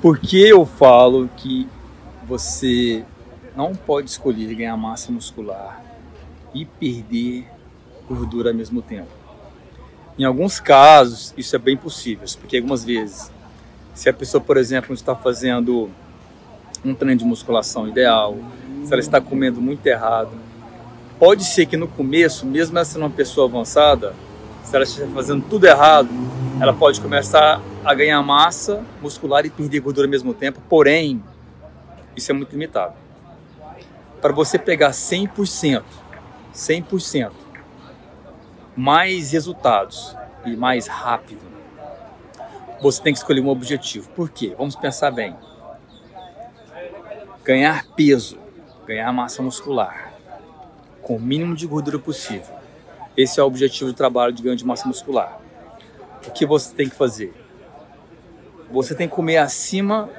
Por que eu falo que você não pode escolher ganhar massa muscular e perder gordura ao mesmo tempo? Em alguns casos, isso é bem possível, porque algumas vezes, se a pessoa, por exemplo, está fazendo um treino de musculação ideal, se ela está comendo muito errado, pode ser que no começo, mesmo ela sendo uma pessoa avançada, se ela estiver fazendo tudo errado, ela pode começar a ganhar massa muscular e perder gordura ao mesmo tempo, porém, isso é muito limitado. Para você pegar 100%, 100%, mais resultados e mais rápido, você tem que escolher um objetivo. Por quê? Vamos pensar bem. Ganhar peso, ganhar massa muscular, com o mínimo de gordura possível. Esse é o objetivo do trabalho de ganho de massa muscular. O que você tem que fazer? Você tem que comer acima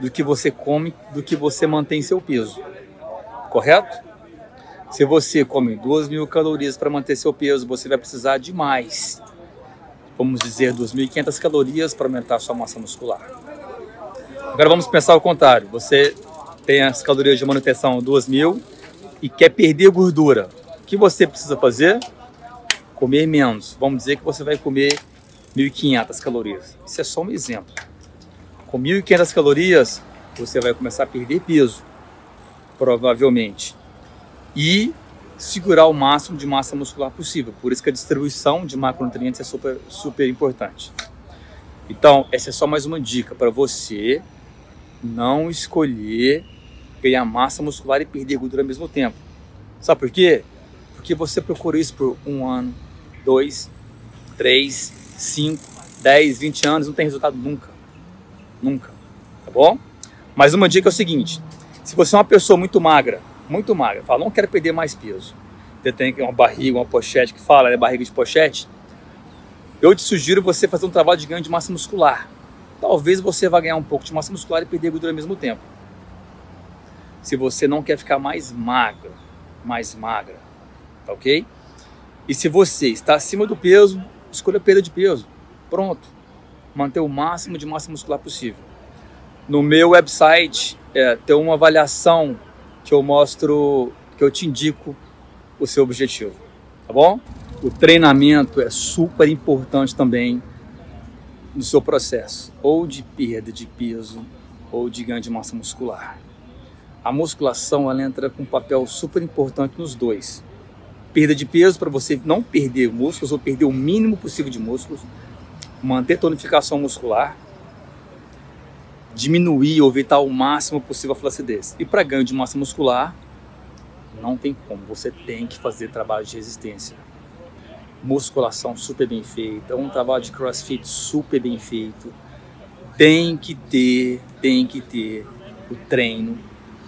do que você come, do que você mantém seu peso. Correto? Se você come 2 mil calorias para manter seu peso, você vai precisar de mais. Vamos dizer 2.500 calorias para aumentar sua massa muscular. Agora vamos pensar o contrário. Você tem as calorias de manutenção 2.000 e quer perder gordura. O que você precisa fazer? Comer menos. Vamos dizer que você vai comer 1.500 calorias. Isso é só um exemplo. Com 1.500 calorias, você vai começar a perder peso, provavelmente, e segurar o máximo de massa muscular possível. Por isso que a distribuição de macronutrientes é super, super importante. Então, essa é só mais uma dica para você não escolher ganhar massa muscular e perder gordura ao mesmo tempo. Sabe por quê? Porque você procura isso por um ano, dois, três, 5, 10, 20 anos, não tem resultado nunca. Nunca. Tá bom? Mas uma dica é o seguinte: se você é uma pessoa muito magra, muito magra, fala, não quero perder mais peso, você tem uma barriga, uma pochete que fala, né, barriga de pochete, eu te sugiro você fazer um trabalho de ganho de massa muscular. Talvez você vá ganhar um pouco de massa muscular e perder gordura ao mesmo tempo. Se você não quer ficar mais magra, mais magra, tá ok? E se você está acima do peso, escolha perda de peso. Pronto. Manter o máximo de massa muscular possível. No meu website é, tem uma avaliação que eu mostro, que eu te indico o seu objetivo. Tá bom? O treinamento é super importante também no seu processo, ou de perda de peso, ou de ganho de massa muscular. A musculação ela entra com um papel super importante nos dois perda de peso para você não perder músculos ou perder o mínimo possível de músculos, manter tonificação muscular, diminuir ou evitar o máximo possível a flacidez. E para ganho de massa muscular, não tem como, você tem que fazer trabalho de resistência. Musculação super bem feita, um trabalho de crossfit super bem feito. Tem que ter, tem que ter o treino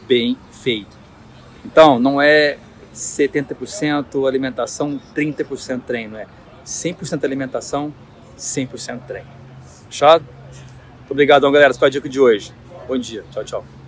bem feito. Então, não é 70% alimentação, 30% treino. É 100% alimentação, 100% treino. Fechado? Muito obrigado, galera. Essa foi a dica de hoje. Bom dia. Tchau, tchau.